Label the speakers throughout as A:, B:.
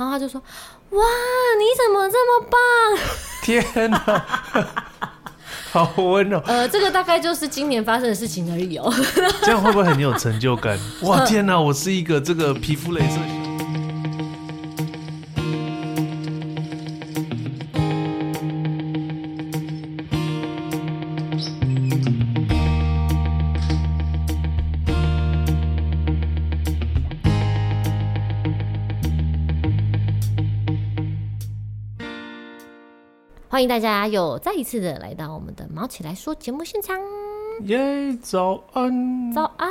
A: 然后他就说：“哇，你怎么这么棒？”
B: 天哪，好温柔！
A: 呃，这个大概就是今年发生的事情而已哦。
B: 这样会不会很有成就感？哇，天哪，我是一个这个皮肤镭射。
A: 欢迎大家又再一次的来到我们的毛起来说节目现场。
B: 耶，早安，
A: 早安。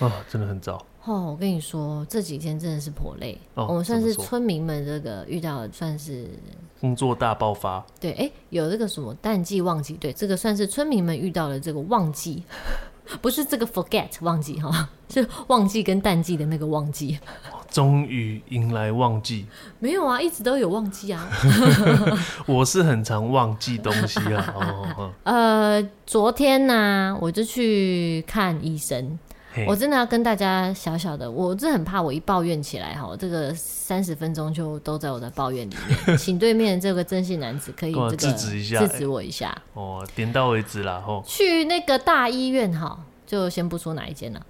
B: 啊，真的很早。
A: 哦，我跟你说，这几天真的是颇累。哦，我们算是村民们这个遇到的算是
B: 工作大爆发。
A: 对，哎，有这个什么淡季旺季，对，这个算是村民们遇到的这个旺季，不是这个 forget 忘记哈，是忘记跟淡季的那个忘记。
B: 终于迎来旺季，
A: 没有啊，一直都有旺季啊。
B: 我是很常忘记东西啊。哦、
A: 呃，昨天呢、啊，我就去看医生。我真的要跟大家小小的，我真的很怕我一抱怨起来哈，这个三十分钟就都在我的抱怨里面。请对面这个真性男子可以这个制止一下，制止我一下。
B: 哦，点到为止啦。吼，
A: 去那个大医院哈，就先不说哪一间了。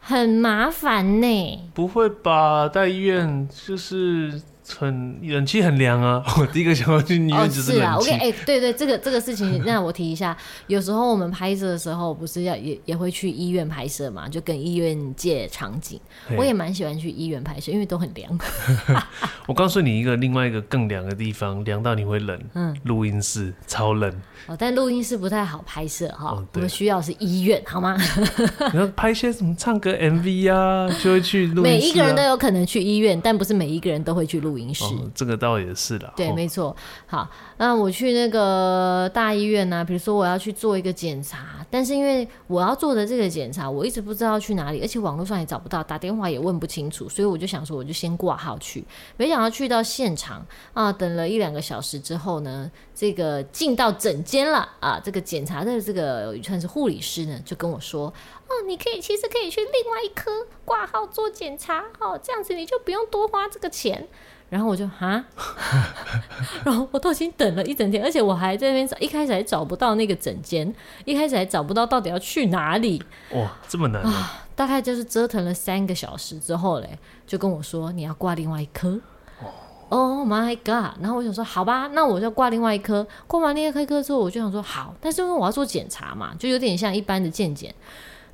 A: 很麻烦呢？
B: 不会吧？大医院就是。很冷气很凉啊！我第一个想要去医院就是冷气。哦，是啊，
A: 我跟哎，对对，这个这个事情，那我提一下。有时候我们拍摄的时候，不是要也也会去医院拍摄嘛？就跟医院借场景。我也蛮喜欢去医院拍摄，因为都很凉。
B: 我告诉你一个另外一个更凉的地方，凉到你会冷。嗯，录音室超冷。
A: 哦，但录音室不太好拍摄哈。哦，我们需要是医院，好吗？
B: 你要拍些什么唱歌 MV 啊，就会去录啊。
A: 每一个人都有可能去医院，但不是每一个人都会去录。录音室，
B: 这个倒也是的。
A: 对，没错。好，那我去那个大医院呢、啊，比如说我要去做一个检查，但是因为我要做的这个检查，我一直不知道去哪里，而且网络上也找不到，打电话也问不清楚，所以我就想说，我就先挂号去。没想到去到现场啊，等了一两个小时之后呢，这个进到诊间了啊，这个检查的这个算是护理师呢，就跟我说。哦，你可以其实可以去另外一科挂号做检查，哦，这样子你就不用多花这个钱。然后我就 哈，然后我都已经等了一整天，而且我还在那边找，一开始还找不到那个诊间，一开始还找不到到底要去哪里。
B: 哇，这么难啊！
A: 啊大概就是折腾了三个小时之后嘞，就跟我说你要挂另外一科。Oh my god！然后我想说，好吧，那我就挂另外一科。挂完另外一科之后，我就想说好，但是因为我要做检查嘛，就有点像一般的健检。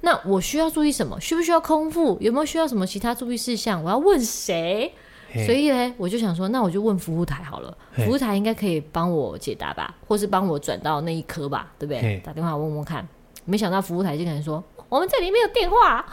A: 那我需要注意什么？需不需要空腹？有没有需要什么其他注意事项？我要问谁？所以呢，我就想说，那我就问服务台好了。服务台应该可以帮我解答吧，或是帮我转到那一科吧，对不对？打电话问问看。没想到服务台就可能说，我们这里没有电话，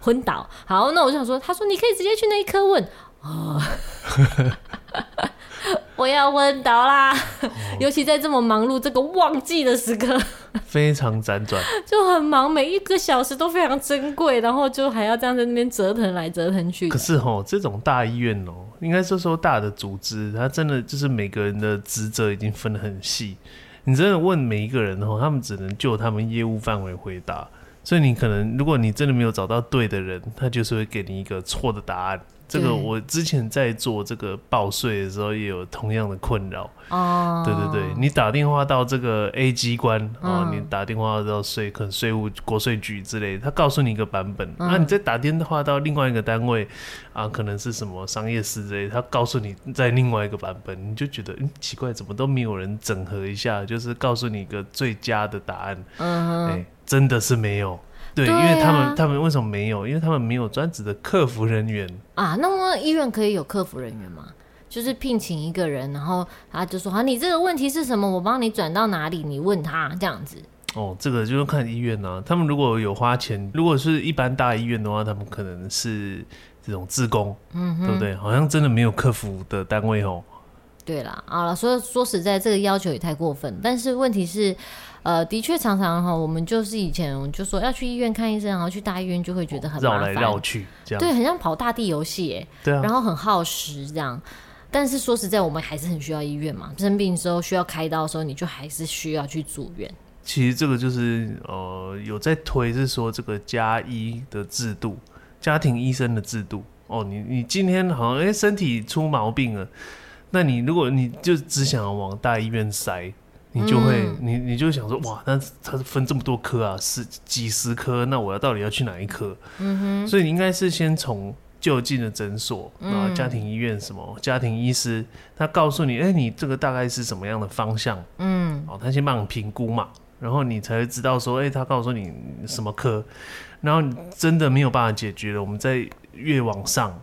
A: 昏倒。好，那我就想说，他说你可以直接去那一科问。哦 我要昏倒啦！哦、尤其在这么忙碌、这个旺季的时刻，
B: 非常辗转，
A: 就很忙，每一个小时都非常珍贵，然后就还要这样在那边折腾来折腾去。
B: 可是吼，这种大医院哦，应该说说大的组织，它真的就是每个人的职责已经分得很细。你真的问每一个人吼，他们只能就他们业务范围回答，所以你可能如果你真的没有找到对的人，他就是会给你一个错的答案。这个我之前在做这个报税的时候也有同样的困扰。哦。对对对，你打电话到这个 A 机关哦，你打电话到税可能税务国税局之类，他告诉你一个版本，那、嗯。啊、你再打电话到另外一个单位啊，可能是什么商业司之类，他告诉你在另外一个版本，你就觉得嗯奇怪，怎么都没有人整合一下，就是告诉你一个最佳的答案。嗯，哎，真的是没有。对，对啊、因为他们他们为什么没有？因为他们没有专职的客服人员
A: 啊。那么医院可以有客服人员吗？就是聘请一个人，然后他就说：“好，你这个问题是什么？我帮你转到哪里？你问他这样子。”
B: 哦，这个就是看医院啊。他们如果有花钱，如果是一般大医院的话，他们可能是这种自工，嗯，对不对？好像真的没有客服的单位哦。
A: 对啦，啊了，所以说实在，这个要求也太过分。但是问题是。呃，的确常常哈，我们就是以前我就说要去医院看医生，然后去大医院就会觉得很绕来绕去，这样对，很像跑大地游戏哎，对啊，然后很耗时这样。但是说实在，我们还是很需要医院嘛。生病的时候需要开刀的时候，你就还是需要去住院。
B: 其实这个就是呃，有在推是说这个家医的制度，家庭医生的制度。哦，你你今天好像哎、欸、身体出毛病了，那你如果你就只想要往大医院塞，你就会、嗯、你你就想说哇，那它分这么多科啊，十几十科，那我要到底要去哪一科？嗯哼，所以你应该是先从就近的诊所啊，家庭医院什么、嗯、家庭医师，他告诉你，哎、欸，你这个大概是什么样的方向？嗯，哦，他先帮你评估嘛，然后你才会知道说，哎、欸，他告诉你什么科，然后你真的没有办法解决了，我们再越往上，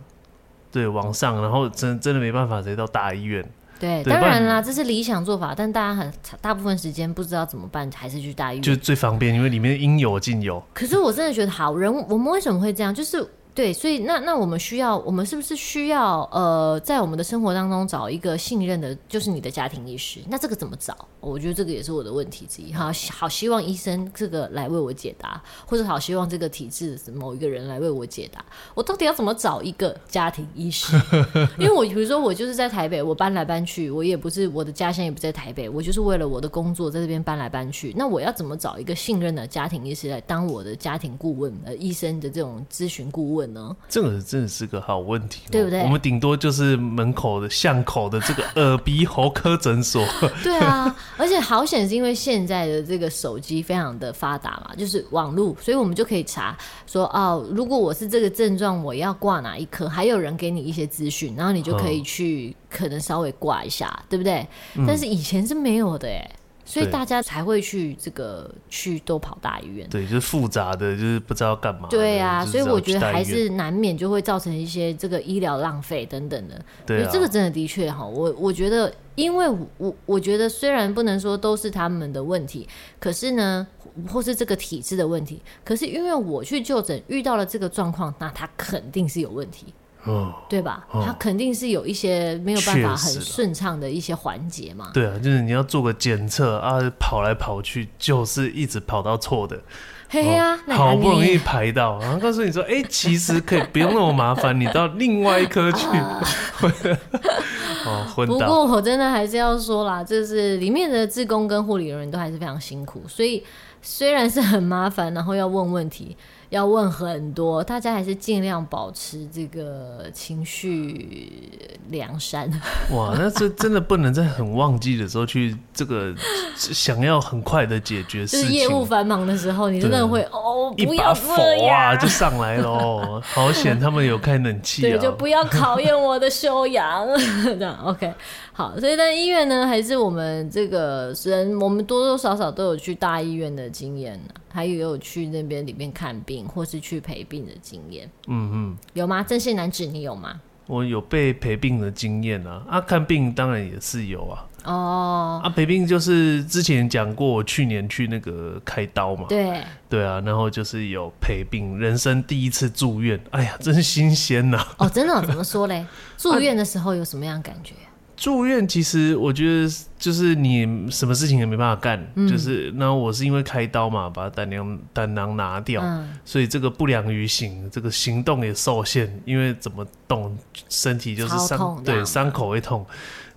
B: 对，往上，然后真真的没办法，才到大医院。
A: 对，当然啦，这是理想做法，但大家很大部分时间不知道怎么办，还是去大医院，
B: 就最方便，因为里面应有尽有。
A: 可是我真的觉得，好人，我们为什么会这样？就是。对，所以那那我们需要，我们是不是需要呃，在我们的生活当中找一个信任的，就是你的家庭医师？那这个怎么找？我觉得这个也是我的问题之一。好，好希望医生这个来为我解答，或者好希望这个体制某一个人来为我解答。我到底要怎么找一个家庭医师？因为我比如说我就是在台北，我搬来搬去，我也不是我的家乡也不在台北，我就是为了我的工作在这边搬来搬去。那我要怎么找一个信任的家庭医师来当我的家庭顾问？呃，医生的这种咨询顾问？
B: 这个真的是个好问题，
A: 对不对？
B: 我们顶多就是门口的巷口的这个耳鼻喉科诊所。
A: 对啊，而且好险是因为现在的这个手机非常的发达嘛，就是网络，所以我们就可以查说哦，如果我是这个症状，我要挂哪一科？还有人给你一些资讯，然后你就可以去可能稍微挂一下，对不对？嗯、但是以前是没有的哎。所以大家才会去这个去都跑大医院，
B: 对，就是复杂的，就是不知道干嘛。
A: 对啊，所以我觉得还是难免就会造成一些这个医疗浪费等等的。对啊，这个真的的确哈，我我觉得，因为我我觉得虽然不能说都是他们的问题，可是呢，或是这个体制的问题，可是因为我去就诊遇到了这个状况，那他肯定是有问题。哦，对吧？它肯定是有一些没有办法很顺畅的一些环节嘛。
B: 对啊，就是你要做个检测啊，跑来跑去，就是一直跑到错的。
A: 嘿呀、啊，
B: 好不容易排到，然后告诉你说，哎、欸，其实可以 不用那么麻烦，你到另外一科去。哦，昏倒。不
A: 过我真的还是要说啦，就是里面的志工跟护理人员都还是非常辛苦，所以虽然是很麻烦，然后要问问题。要问很多，大家还是尽量保持这个情绪良善。
B: 哇，那这真的不能在很旺季的时候去这个想要很快的解决事情。
A: 就是业务繁忙的时候，你真的会哦，
B: 一把火啊就上来了，好险他们有开冷气啊。
A: 对，就不要考验我的修养。这样 OK。好，所以在医院呢，还是我们这个人，我们多多少少都有去大医院的经验，还有有去那边里面看病或是去陪病的经验。嗯嗯，有吗？郑信男子，你有吗？
B: 我有被陪病的经验啊，啊，看病当然也是有啊。哦，啊，陪病就是之前讲过，我去年去那个开刀嘛。对对啊，然后就是有陪病，人生第一次住院，哎呀，真是新鲜呐。
A: 哦，真的、哦？怎么说嘞？住院的时候有什么样的感觉？
B: 住院其实我觉得就是你什么事情也没办法干，嗯、就是那我是因为开刀嘛，把胆囊胆囊拿掉，嗯、所以这个不良于行，这个行动也受限，因为怎么动身体就是伤，对伤口会痛，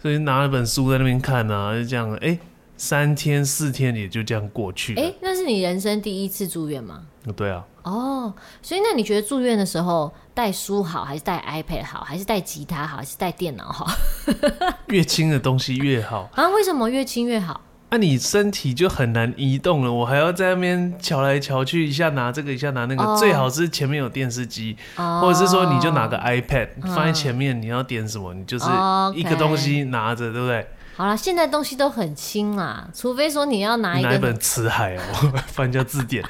B: 所以拿了本书在那边看啊，就这样，哎、欸，三天四天也就这样过去。哎、欸，
A: 那是你人生第一次住院吗？
B: 对啊。
A: 哦，所以那你觉得住院的时候带书好，还是带 iPad 好，还是带吉他好，还是带电脑好？
B: 越轻的东西越好
A: 啊？为什么越轻越好？
B: 那、啊、你身体就很难移动了，我还要在那边瞧来瞧去，一下拿这个，一下拿那个，哦、最好是前面有电视机，哦、或者是说你就拿个 iPad、嗯、放在前面，你要点什么，你就是一个东西拿着，对不对？
A: 好了，现在东西都很轻啦，除非说你要拿一个
B: 拿一本辞海哦，翻家字典，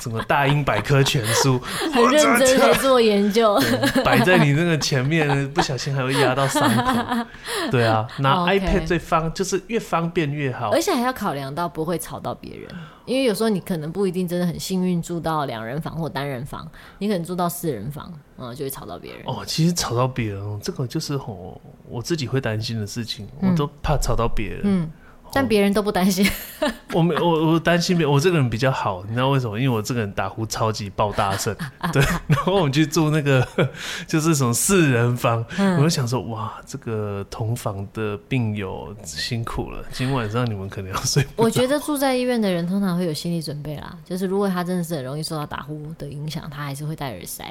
B: 什么大英百科全书，
A: 很认真在做研究，
B: 摆在你那个前面，不小心还会压到伤口。对啊，拿 iPad 最方，就是越方便越好，
A: 而且还要考量到不会吵到别人。因为有时候你可能不一定真的很幸运住到两人房或单人房，你可能住到四人房，嗯，就会吵到别人。
B: 哦，其实吵到别人，这个就是哦我自己会担心的事情，嗯、我都怕吵到别人。嗯。
A: 但别人都不担心，
B: 我没我我担心别我这个人比较好，你知道为什么？因为我这个人打呼超级爆大声，对。然后我们去住那个 就是什么四人房，嗯、我就想说哇，这个同房的病友辛苦了，今晚上你们可能要睡。
A: 我觉得住在医院的人通常会有心理准备啦，就是如果他真的是很容易受到打呼的影响，他还是会戴耳塞。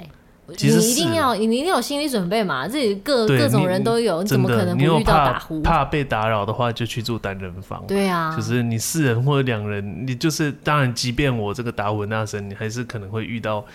B: 其实
A: 你一定要，你一定有心理准备嘛，这里各各种人都有，你怎么可能不遇到打呼？
B: 怕被打扰的话，就去住单人房。
A: 对啊，
B: 就是你四人或者两人，你就是当然，即便我这个打呼那声，你还是可能会遇到。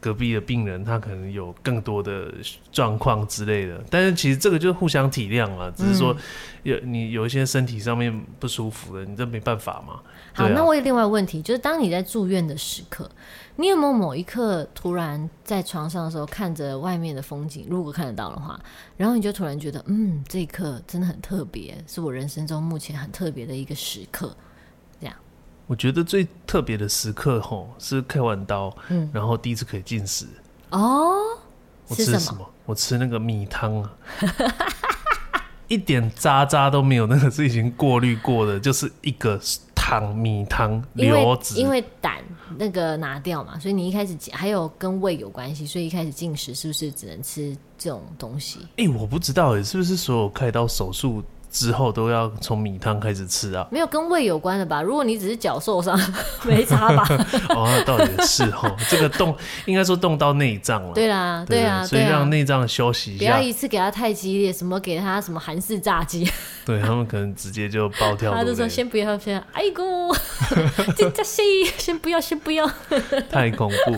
B: 隔壁的病人他可能有更多的状况之类的，但是其实这个就是互相体谅嘛，只是说有你有一些身体上面不舒服的，你这没办法嘛。
A: 好，啊、那我有另外问题，就是当你在住院的时刻，你有没有某一刻突然在床上的时候看着外面的风景，如果看得到的话，然后你就突然觉得，嗯，这一刻真的很特别，是我人生中目前很特别的一个时刻。
B: 我觉得最特别的时刻吼，是开完刀，嗯，然后第一次可以进食
A: 哦。
B: 我吃什么？我吃那个米汤啊，一点渣渣都没有，那个是已经过滤过的，就是一个汤米汤流质。
A: 因为胆那个拿掉嘛，所以你一开始还有跟胃有关系，所以一开始进食是不是只能吃这种东西？
B: 哎、欸，我不知道哎，是不是所有开刀手术？之后都要从米汤开始吃啊？
A: 没有跟胃有关的吧？如果你只是脚受伤，没差吧？
B: 哦，那倒也是哦。这个动应该说动到内脏了。
A: 对啦，对啊，
B: 所以让内脏休息一下。
A: 不要一次给他太激烈，什么给他什么韩式炸鸡。
B: 对他们可能直接就爆跳。
A: 他就说先不要，先哎姑，这这些先不要，先不要。
B: 太恐怖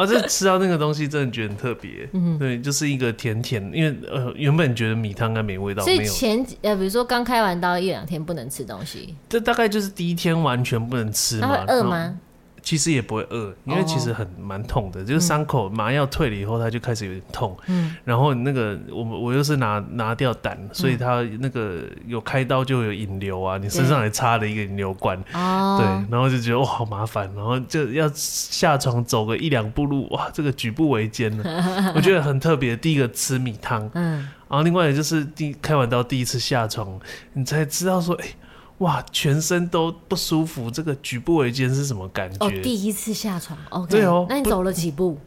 B: 啊！这吃到那个东西真的觉得很特别。嗯，对，就是一个甜甜，因为呃原本觉得米汤应该没味道，
A: 所以前呃比如说刚开完刀一两天不能吃东西，
B: 这大概就是第一天完全不能吃嘛。
A: 饿吗？
B: 其实也不会饿，因为其实很蛮痛的，就是伤口麻药退了以后，它就开始有点痛。嗯，然后那个我我又是拿拿掉胆，所以它那个有开刀就有引流啊，你身上还插了一个引流管。哦，对，然后就觉得哇好麻烦，然后就要下床走个一两步路，哇这个举步维艰呢。我觉得很特别，第一个吃米汤，嗯，然后另外也就是第开完刀第一次下床，你才知道说哎。欸哇，全身都不舒服，这个举步维艰是什么感觉？
A: 哦，第一次下床，OK。
B: 对哦，
A: 那你走了几步？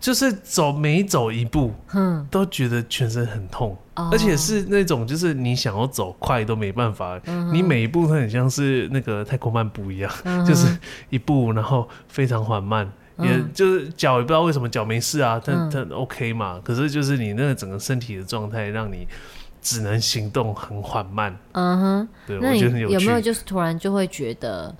B: 就是走每走一步，嗯，都觉得全身很痛，哦，而且是那种就是你想要走快都没办法，嗯，你每一步都很像是那个太空漫步一样，嗯，就是一步然后非常缓慢，嗯，也就是脚也不知道为什么脚没事啊，但但 OK 嘛，可是就是你那个整个身体的状态让你。只能行动很缓慢。嗯哼，对，我觉得很有趣。有没
A: 有就是突然就会觉得，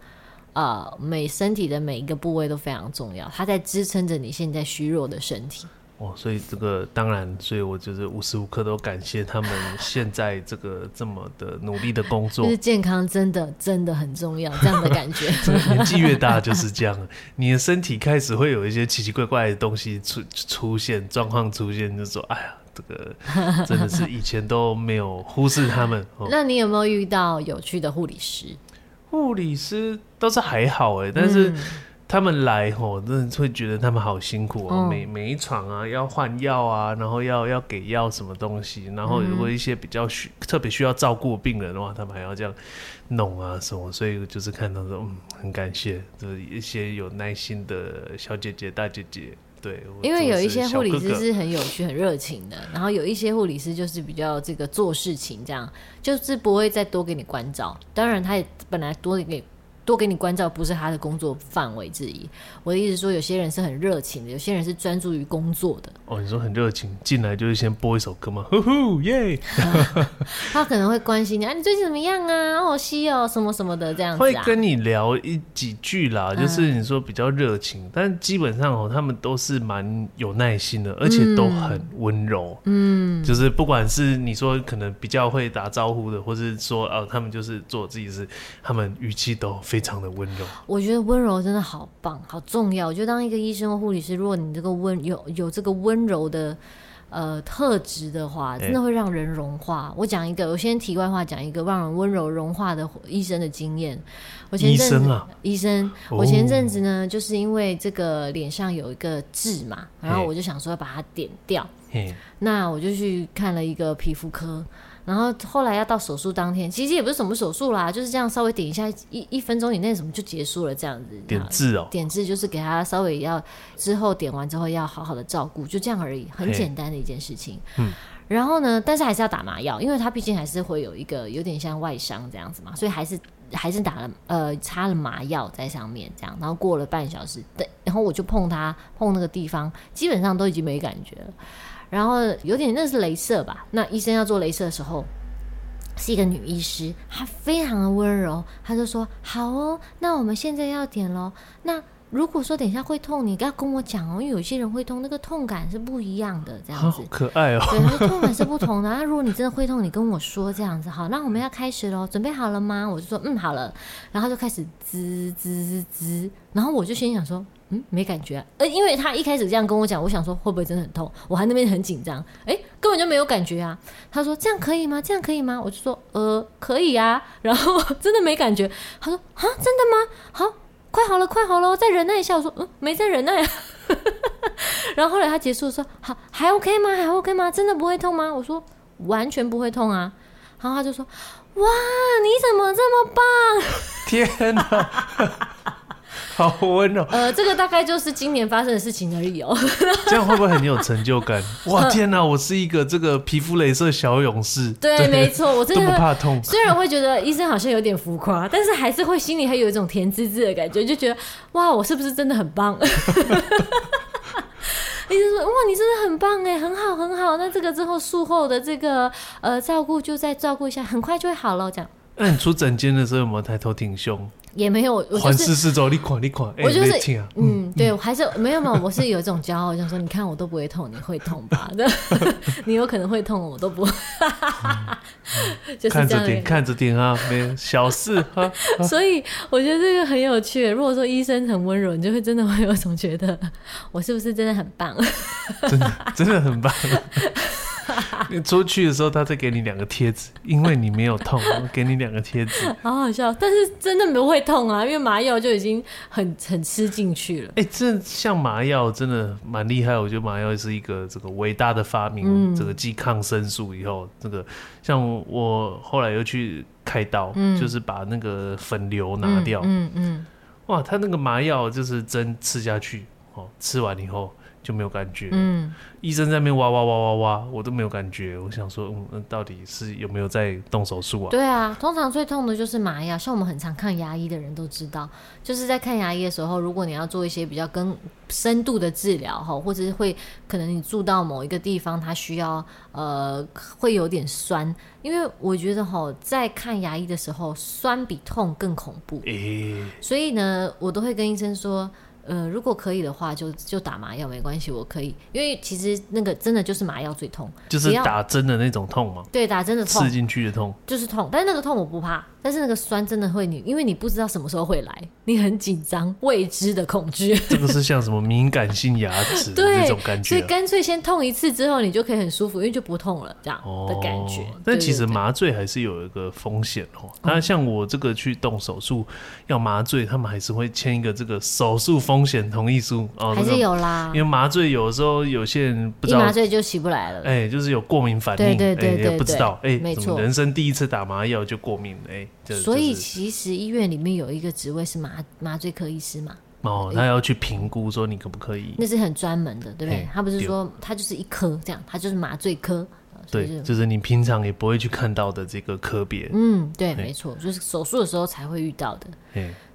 A: 呃，每身体的每一个部位都非常重要，它在支撑着你现在虚弱的身体。
B: 哦，所以这个当然，所以我就是无时无刻都感谢他们现在这个这么的努力的工作。
A: 就是健康真的真的很重要，这样的感觉。
B: 年纪越大就是这样，你的身体开始会有一些奇奇怪怪的东西出出现，状况出现，就说哎呀。这个 真的是以前都没有忽视他们。
A: 那你有没有遇到有趣的护理师？
B: 护理师倒是还好哎，但是他们来吼，真的会觉得他们好辛苦哦。每每一场啊，要换药啊，然后要要给药什么东西，然后如果一些比较需特别需要照顾病人的话，他们还要这样弄啊什么。所以就是看到说，嗯，很感谢，就是一些有耐心的小姐姐、大姐姐。对，
A: 因为有一些护理师是很有趣、很热情的，然后有一些护理师就是比较这个做事情这样，就是不会再多给你关照。当然，他也本来多给。多给你关照不是他的工作范围之一。我的意思是说，有些人是很热情的，有些人是专注于工作的。
B: 哦，你说很热情，进来就是先播一首歌吗？呼呼耶！
A: 他可能会关心你啊，你最近怎么样啊？哦，西哦，什么什么的这样子、啊。
B: 会跟你聊一几句啦，就是你说比较热情、嗯，但基本上哦，他们都是蛮有耐心的，而且都很温柔。嗯，就是不管是你说可能比较会打招呼的，或是说哦，他们就是做自己事，他们语气都。非常的温柔，
A: 我觉得温柔真的好棒，好重要。我觉得当一个医生或护理师，如果你这个温有有这个温柔的呃特质的话，真的会让人融化。欸、我讲一个，我先题外话讲一个让人温柔融化的医生的经验。我前阵子医生啊，医生，我前阵子呢、哦，就是因为这个脸上有一个痣嘛，然后我就想说要把它点掉，那我就去看了一个皮肤科。然后后来要到手术当天，其实也不是什么手术啦，就是这样稍微点一下，一一分钟以内什么就结束了这样子。
B: 点痣哦，
A: 点痣就是给他稍微要之后点完之后要好好的照顾，就这样而已，很简单的一件事情。嗯，然后呢，但是还是要打麻药，因为他毕竟还是会有一个有点像外伤这样子嘛，所以还是还是打了呃擦了麻药在上面这样。然后过了半小时，对，然后我就碰他碰那个地方，基本上都已经没感觉了。然后有点那是镭射吧？那医生要做镭射的时候，是一个女医师，她非常的温柔，她就说：“好哦，那我们现在要点喽。”那如果说等一下会痛，你要跟我讲哦，因为有些人会痛，那个痛感是不一样的，这样子。
B: 好可爱哦。
A: 对，他说痛感是不同的。那如果你真的会痛，你跟我说这样子。好，那我们要开始喽，准备好了吗？我就说嗯，好了。然后就开始滋滋滋，然后我就心想说嗯，没感觉。呃，因为他一开始这样跟我讲，我想说会不会真的很痛？我还那边很紧张，哎，根本就没有感觉啊。他说这样可以吗？这样可以吗？我就说呃，可以啊。然后 真的没感觉。他说啊，真的吗？好。快好了，快好了，再忍耐一下。我说，嗯，没再忍耐啊。然后后来他结束说，好，还 OK 吗？还 OK 吗？真的不会痛吗？我说，完全不会痛啊。然后他就说，哇，你怎么这么棒？
B: 天哪！好温柔。
A: 呃，这个大概就是今年发生的事情而已哦。
B: 这样会不会很有成就感？哇，天哪！我是一个这个皮肤镭射小勇士。
A: 对，对没错，我真的
B: 都不怕痛。
A: 虽然会觉得医生好像有点浮夸，但是还是会心里还有一种甜滋滋的感觉，就觉得哇，我是不是真的很棒？医生说哇，你真的很棒哎，很好很好。那这个之后术后的这个呃照顾就再照顾一下，很快就会好了。这样。
B: 那你出诊间的时候有没有抬头挺胸？
A: 也没有，环
B: 视四周，你看，你看，
A: 我就是，嗯，对，我还是没有嘛，我是有一种骄傲，想说，你看我都不会痛，你会痛吧？你有可能会痛，我都不会，就是
B: 看着点，看着点啊，没小事哈。
A: 所以我觉得这个很有趣。如果说医生很温柔，你就会真的会有一种觉得，我是不是真的很棒？
B: 真的，真的很棒。你出去的时候，他再给你两个贴纸，因为你没有痛，给你两个贴纸，
A: 好好笑。但是真的不会痛啊，因为麻药就已经很很吃进去了。
B: 哎、欸，这像麻药真的蛮厉害，我觉得麻药是一个这个伟大的发明。嗯、这个继抗生素以后，这个像我后来又去开刀，嗯、就是把那个粉瘤拿掉。嗯嗯，嗯哇，他那个麻药就是针刺下去，哦，吃完以后。就没有感觉，嗯，医生在那边哇哇哇哇哇，我都没有感觉。我想说，嗯，那到底是有没有在动手术啊？
A: 对啊，通常最痛的就是麻药。像我们很常看牙医的人都知道，就是在看牙医的时候，如果你要做一些比较更深度的治疗哈，或者是会可能你住到某一个地方，它需要呃会有点酸，因为我觉得哈，在看牙医的时候，酸比痛更恐怖。欸，所以呢，我都会跟医生说。呃，如果可以的话就，就就打麻药没关系，我可以，因为其实那个真的就是麻药最痛，
B: 就是打针的那种痛吗？
A: 对，打针的痛，
B: 刺进去的痛，
A: 就是痛，但是那个痛我不怕。但是那个酸真的会你，因为你不知道什么时候会来，你很紧张，未知的恐惧。
B: 这个是像什么敏感性牙齿的 那种感觉，
A: 所以干脆先痛一次之后，你就可以很舒服，因为就不痛了，这样的感觉。哦、
B: 但其实麻醉还是有一个风险哦。那像我这个去动手术要麻醉，他们还是会签一个这个手术风险同意书哦，还
A: 是有啦。
B: 因为麻醉有时候有些人不知道，
A: 麻醉就起不来了，
B: 哎，就是有过敏反应，
A: 对对对对，对，
B: 也不知道，哎，
A: 没错，
B: 人生第一次打麻药就过敏，哎。
A: 所以其实医院里面有一个职位是麻麻醉科医师嘛？
B: 哦，他要去评估说你可不可以？
A: 那是很专门的，对不对？他不是说他就是一科这样，他就是麻醉科。
B: 对，就是你平常也不会去看到的这个科别。
A: 嗯，对，没错，就是手术的时候才会遇到的。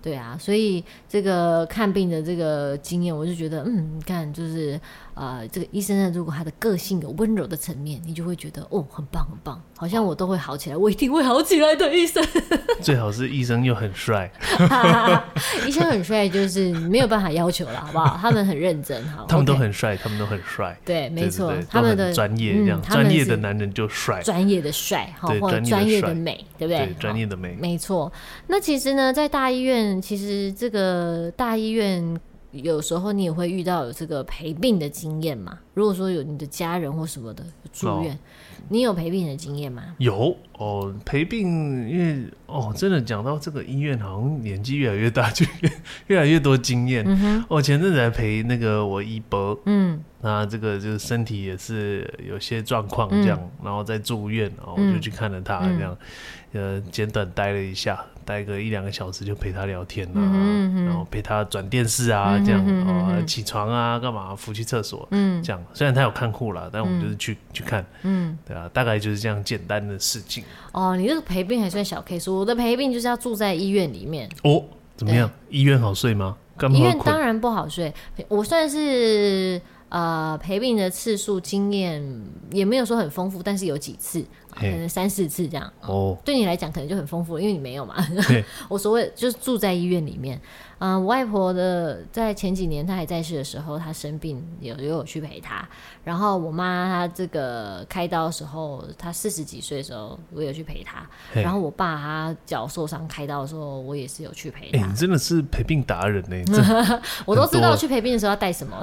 A: 对啊，所以这个看病的这个经验，我就觉得，嗯，你看，就是啊、呃，这个医生呢，如果他的个性有温柔的层面，你就会觉得，哦，很棒，很棒，好像我都会好起来，我一定会好起来的医生。
B: 最好是医生又很帅，
A: 医生很帅，就是没有办法要求了，好不好？他们很认真，好，
B: 他们都很帅，他们都很帅，
A: 对，没错，他们的
B: 专业这样，专业的男人就帅，专
A: 业的帅，好，或者专业的美，对不对？
B: 专业的美，
A: 没错。那其实呢，在大医院。其实这个大医院有时候你也会遇到有这个陪病的经验嘛。如果说有你的家人或什么的住院，你有陪病的经验吗？
B: 有哦，陪病，因为哦，真的讲到这个医院，好像年纪越来越大，就越 越来越多经验。我、前阵子还陪那个我姨伯，嗯，那这个就是身体也是有些状况这样、嗯，然后在住院，然后我就去看了他这样。嗯呃，简短待了一下，待个一两个小时就陪他聊天啊，然后陪他转电视啊，嗯、这样啊、起床啊，干嘛扶去厕所，嗯，这样。虽然他有看护啦，但我们就是去、嗯、去看，嗯，对啊，大概就是这样简单的事情。
A: 哦，你这个陪病还算小 case，我的陪病就是要住在医院里面。
B: 哦，怎么样？医院好睡吗？
A: 医院当然不好睡，我算是。呃，陪病的次数经验也没有说很丰富，但是有几次，可能三四次这样。哦，对你来讲可能就很丰富，因为你没有嘛。我所谓就是住在医院里面。嗯、呃，我外婆的在前几年她还在世的时候，她生病有有我去陪她。然后我妈她这个开刀的时候，她四十几岁的时候，我有去陪她。然后我爸他脚受伤开刀的时候，我也是有去陪他。
B: 欸、你真的是陪病达人呢、
A: 欸！我都知道去陪病的时候要带什么。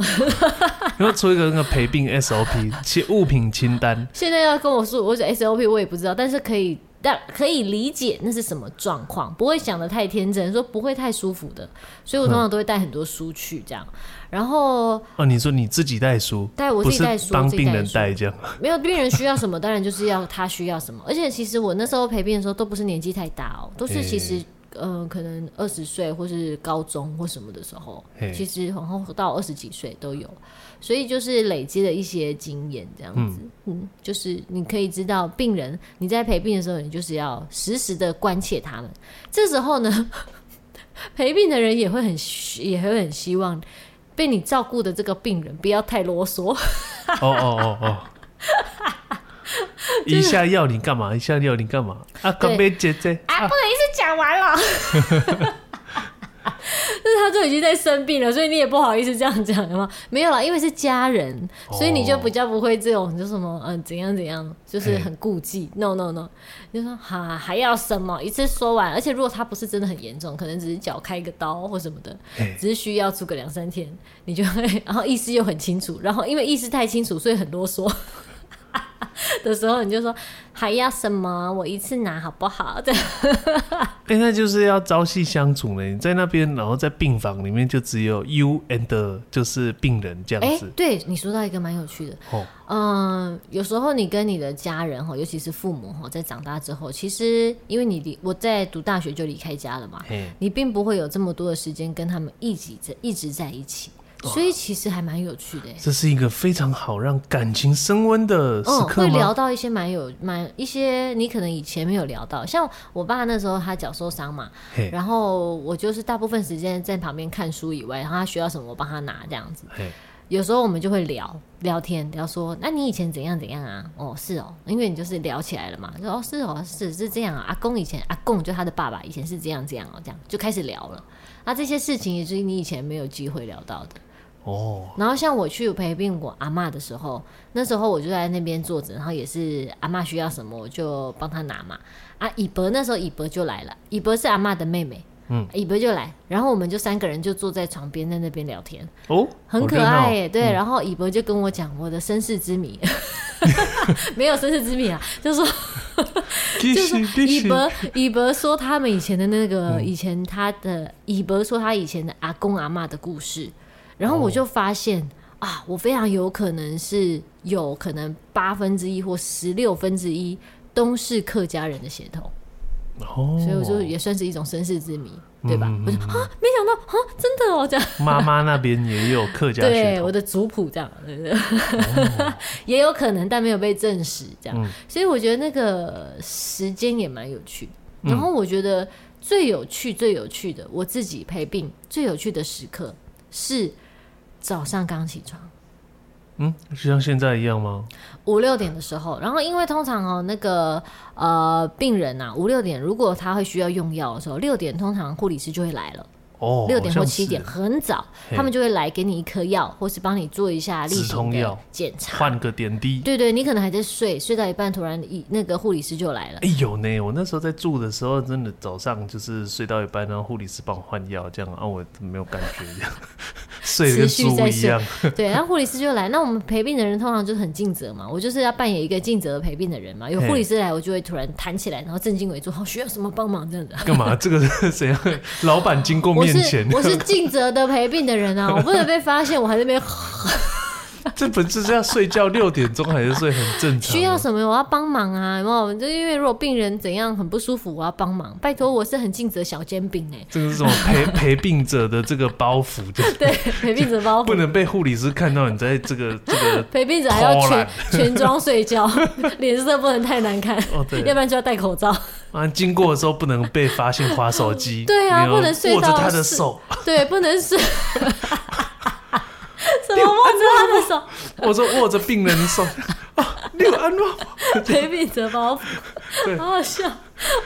B: 然后出一个那个陪病 SOP 物品清单。
A: 现在要跟我说，我 SOP 我也不知道，但是可以。但可以理解那是什么状况，不会想的太天真，说不会太舒服的，所以我通常都会带很多书去这样。然后
B: 哦，你说你自己带书，
A: 带我自己带书，
B: 帮病人带这样。
A: 没有病人需要什么，当然就是要他需要什么。而且其实我那时候陪病的时候都不是年纪太大哦，都是其实。嗯、呃，可能二十岁或是高中或什么的时候，其实然后到二十几岁都有，所以就是累积了一些经验这样子嗯。嗯，就是你可以知道病人你在陪病的时候，你就是要时时的关切他们。这时候呢，陪病的人也会很也会很希望被你照顾的这个病人不要太啰嗦。
B: 哦哦哦哦。一下要你干嘛？一下要你干嘛？啊，干杯姐姐
A: 啊，不能一次讲完了。但是他就已经在生病了，所以你也不好意思这样讲的吗？没有啦，因为是家人，所以你就比较不会这种，就什么嗯、呃、怎样怎样，就是很顾忌。No No No，就说哈还要什么一次说完，而且如果他不是真的很严重，可能只是脚开一个刀或什么的，只是需要住个两三天，你就会 然后意思又很清楚，然后因为意思太清楚，所以很啰嗦。的时候你就说还要什么？我一次拿好不好？这 样，
B: 现在就是要朝夕相处呢。你在那边，然后在病房里面就只有 you and 就是病人这样子。
A: 欸、对，你说到一个蛮有趣的哦。嗯，有时候你跟你的家人哈，尤其是父母哈，在长大之后，其实因为你离我在读大学就离开家了嘛，你并不会有这么多的时间跟他们一起在一直在一起。所以其实还蛮有趣的，
B: 这是一个非常好让感情升温的时刻吗？
A: 会聊到一些蛮有蛮一些你可能以前没有聊到，像我爸那时候他脚受伤嘛，然后我就是大部分时间在旁边看书以外，然后他需要什么我帮他拿这样子。有时候我们就会聊聊天，聊说那你以前怎样怎样啊？哦，是哦，因为你就是聊起来了嘛，说哦是哦是是这样啊，阿公以前阿公就他的爸爸以前是这样这样哦，这样就开始聊了。那这些事情也是你以前没有机会聊到的。哦，然后像我去陪病我阿嬷的时候，那时候我就在那边坐着，然后也是阿嬷需要什么我就帮她拿嘛。啊，以伯那时候以伯就来了，以伯是阿妈的妹妹，嗯，以伯就来，然后我们就三个人就坐在床边在那边聊天，哦，很可爱耶，对、嗯，然后以伯就跟我讲我的身世之谜，没有身世之谜啊，就说，就说以伯以伯说他们以前的那个、嗯、以前他的以伯说他以前的阿公阿嬷的故事。然后我就发现、哦、啊，我非常有可能是有可能八分之一或十六分之一都是客家人的血统，哦，所以我就也算是一种身世之谜，对吧？嗯、我就啊，没想到啊，真的哦，这样。
B: 妈妈那边也有客家血统，
A: 对，我的族谱这样，对不对？哦、也有可能，但没有被证实，这样、嗯。所以我觉得那个时间也蛮有趣的。然后我觉得最有趣、最有趣的，我自己陪病最有趣的时刻是。早上刚起床，
B: 嗯，就像现在一样吗？
A: 五六点的时候，然后因为通常哦，那个呃病人呐，五六点如果他会需要用药的时候，六点通常护理师就会来了。哦，六点或七点很早，他们就会来给你一颗药，或是帮你做一下例行的检查，
B: 换个点滴。
A: 对对，你可能还在睡，睡到一半，突然一那个护理师就来了。
B: 哎呦呢，我那时候在住的时候，真的早上就是睡到一半，然后护理师帮我换药，这样啊，我没有感觉这样。睡得跟猪一样。
A: 对，然后护理师就来，那我们陪病的人通常就是很尽责嘛，我就是要扮演一个尽责的陪病的人嘛。有护理师来，我就会突然弹起来，然后正襟危坐，好，需要什么帮忙这样子。
B: 干嘛？这个是怎样？老板经过面前，
A: 我是我是尽责的陪病的人啊，我不能被发现，我还在那边。
B: 这本质是要睡觉，六点钟还是睡很正常。
A: 需要什么？我要帮忙啊！有没有？就因为如果病人怎样很不舒服，我要帮忙。拜托，我是很尽责小煎饼哎。
B: 这个是什么陪 陪病者的这个包袱？
A: 对，陪病者包袱
B: 不能被护理师看到你在这个这个
A: 陪病者还要全全装睡觉，脸色不能太难看。哦，对，要不然就要戴口罩。
B: 啊，经过的时候不能被发现滑手机。
A: 对啊，不能睡
B: 握着他的手。
A: 对，不能睡。怎么握着他的手？
B: 我说握着病人的手啊，你有安乐
A: 陪 病者包袱，好好笑。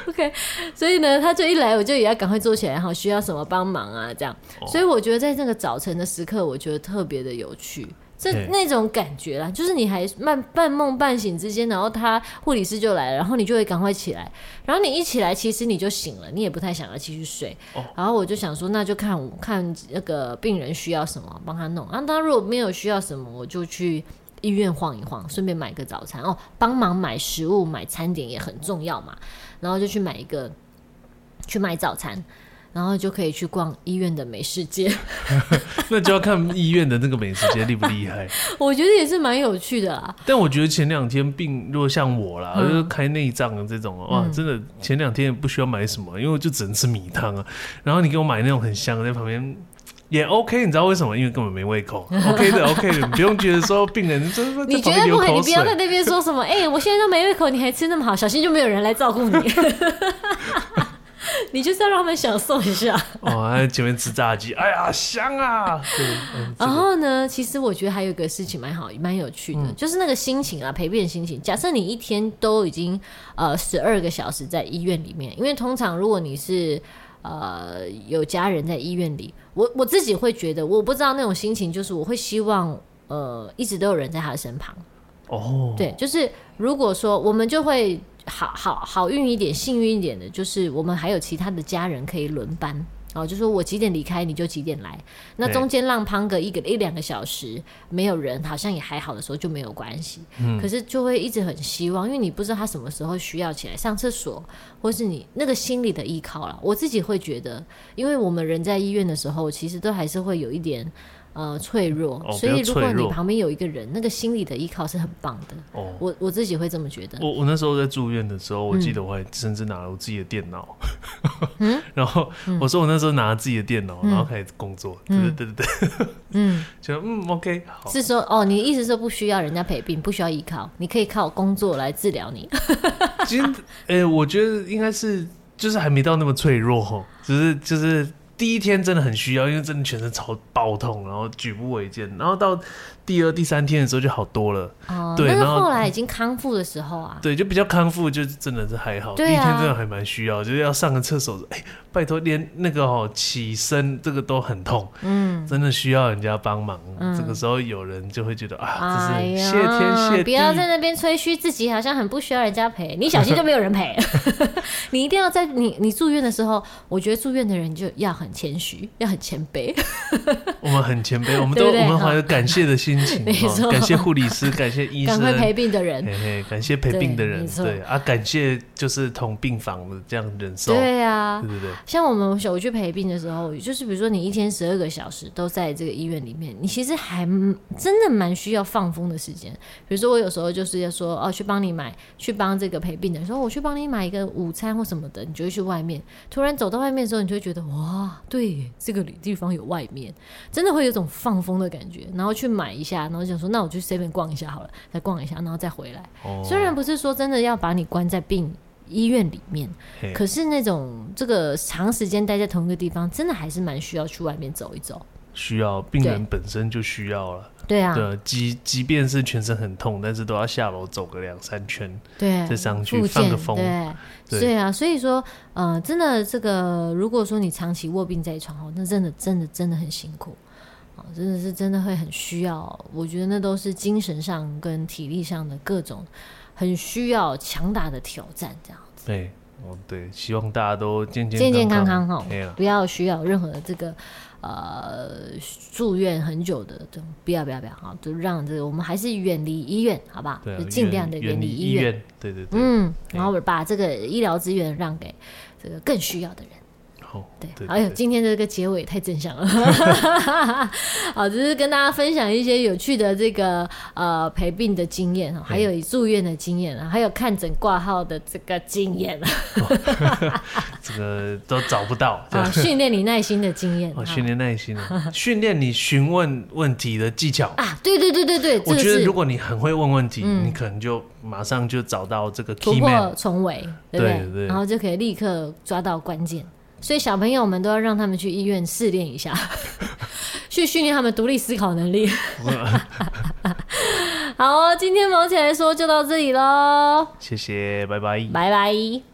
A: OK，所以呢，他就一来，我就也要赶快坐起来，好，需要什么帮忙啊？这样，所以我觉得在这个早晨的时刻，我觉得特别的有趣。这那种感觉啦，就是你还半半梦半醒之间，然后他护理师就来了，然后你就会赶快起来，然后你一起来，其实你就醒了，你也不太想要继续睡。哦、然后我就想说，那就看看那个病人需要什么，帮他弄。啊，他如果没有需要什么，我就去医院晃一晃，顺便买个早餐哦，帮忙买食物、买餐点也很重要嘛。然后就去买一个，去买早餐。然后就可以去逛医院的美食街，
B: 那就要看医院的那个美食街厉不厉害。
A: 我觉得也是蛮有趣的啦。
B: 但我觉得前两天病，如果像我啦，嗯、就是开内脏的这种，哇，真的前两天也不需要买什么，因为我就只能吃米汤啊。然后你给我买那种很香的，在旁边也 OK，你知道为什么？因为根本没胃口。OK 的，OK 的，你不用觉得说病人真的。
A: 你觉得不会？你不要在那边说什么？哎、欸，我现在都没胃口，你还吃那么好，小心就没有人来照顾你。你就是要让他们享受一下
B: 哦，在前面吃炸鸡，哎呀香啊！对，嗯、
A: 然后呢，其实我觉得还有一个事情蛮好，蛮有趣的，嗯、就是那个心情啊，陪病的心情。假设你一天都已经呃十二个小时在医院里面，因为通常如果你是呃有家人在医院里，我我自己会觉得，我不知道那种心情，就是我会希望呃一直都有人在他的身旁。哦，对，就是如果说我们就会。好好好运一点，幸运一点的，就是我们还有其他的家人可以轮班哦。就说我几点离开，你就几点来。那中间浪乓个一个一两个小时，没有人，好像也还好的时候就没有关系。嗯，可是就会一直很希望，因为你不知道他什么时候需要起来上厕所，或是你那个心理的依靠了。我自己会觉得，因为我们人在医院的时候，其实都还是会有一点。呃，脆弱，哦、所以如果你旁边有一个人，那个心理的依靠是很棒的。哦，我我自己会这么觉得。
B: 我我那时候在住院的时候，我记得我还甚至拿了我自己的电脑，嗯，然后我说我那时候拿了自己的电脑，嗯、然后开始工作。嗯、对对对对，嗯，就嗯，OK，好。
A: 是说哦，你的意思是不需要人家陪病，不需要依靠，你可以靠工作来治疗你。
B: 其实，哎、欸，我觉得应该是就是还没到那么脆弱，只是就是。第一天真的很需要，因为真的全身超爆痛，然后举步维艰，然后到。第二、第三天的时候就好多了，
A: 哦，对，然后后来已经康复的时候啊，
B: 对，就比较康复，就真的是还好。第一天真的还蛮需要，就是要上个厕所，哎，拜托，连那个哦起身这个都很痛，嗯，真的需要人家帮忙。这个时候有人就会觉得啊，这是谢天谢地。
A: 不要在那边吹嘘自己好像很不需要人家陪，你小心就没有人陪。你一定要在你你住院的时候，我觉得住院的人就要很谦虚，要很谦卑。
B: 我们很谦卑，我们都我们怀着感谢的心。没错，感谢护理师，感谢医生，
A: 赶快陪病的人，
B: 嘿嘿，感谢陪病的人，对，对啊，感谢就是同病房的这样忍受，
A: 对啊，
B: 对对对。
A: 像我们我去陪病的时候，就是比如说你一天十二个小时都在这个医院里面，你其实还真的蛮需要放风的时间。比如说我有时候就是要说哦，去帮你买，去帮这个陪病的人说我去帮你买一个午餐或什么的，你就会去外面。突然走到外面的时候，你就会觉得哇，对，这个地方有外面，真的会有种放风的感觉，然后去买一下。然后想说，那我去 seven 逛一下好了，再逛一下，然后再回来。哦、虽然不是说真的要把你关在病医院里面，可是那种这个长时间待在同一个地方，真的还是蛮需要去外面走一走。
B: 需要病人本身就需要了。
A: 对啊，
B: 对，即即便是全身很痛，但是都要下楼走个两三圈，
A: 对，
B: 再上去放个
A: 风。对，对，啊，所以说，呃，真的这个，如果说你长期卧病在床哦，那真的真的真的很辛苦。真的是真的会很需要，我觉得那都是精神上跟体力上的各种很需要强大的挑战，这样子。
B: 对，哦，对，希望大家都健健
A: 健健康康哈，
B: 啦
A: 不要需要任何的这个呃住院很久的这种，不要不要不要哈，就让这个我们还是远离医院，好不好？
B: 对啊，
A: 就尽量的远离医院。
B: 对对对，
A: 嗯，然后把这个医疗资源让给这个更需要的人。对，哎呦，今天这个结尾太正向了，好，只是跟大家分享一些有趣的这个呃陪病的经验哈，还有住院的经验啊，还有看诊挂号的这个经验。
B: 这个都找不到啊，
A: 训练你耐心的经验，
B: 哦，训练耐心啊，训练你询问问题的技巧。
A: 啊，对对对对对，
B: 我觉得如果你很会问问题，你可能就马上就找到这个突
A: 破重围，对不对？然后就可以立刻抓到关键。所以小朋友们都要让他们去医院试练一下，去训练他们独立思考能力。好，今天忙起来说就到这里喽，
B: 谢谢，拜拜，
A: 拜拜。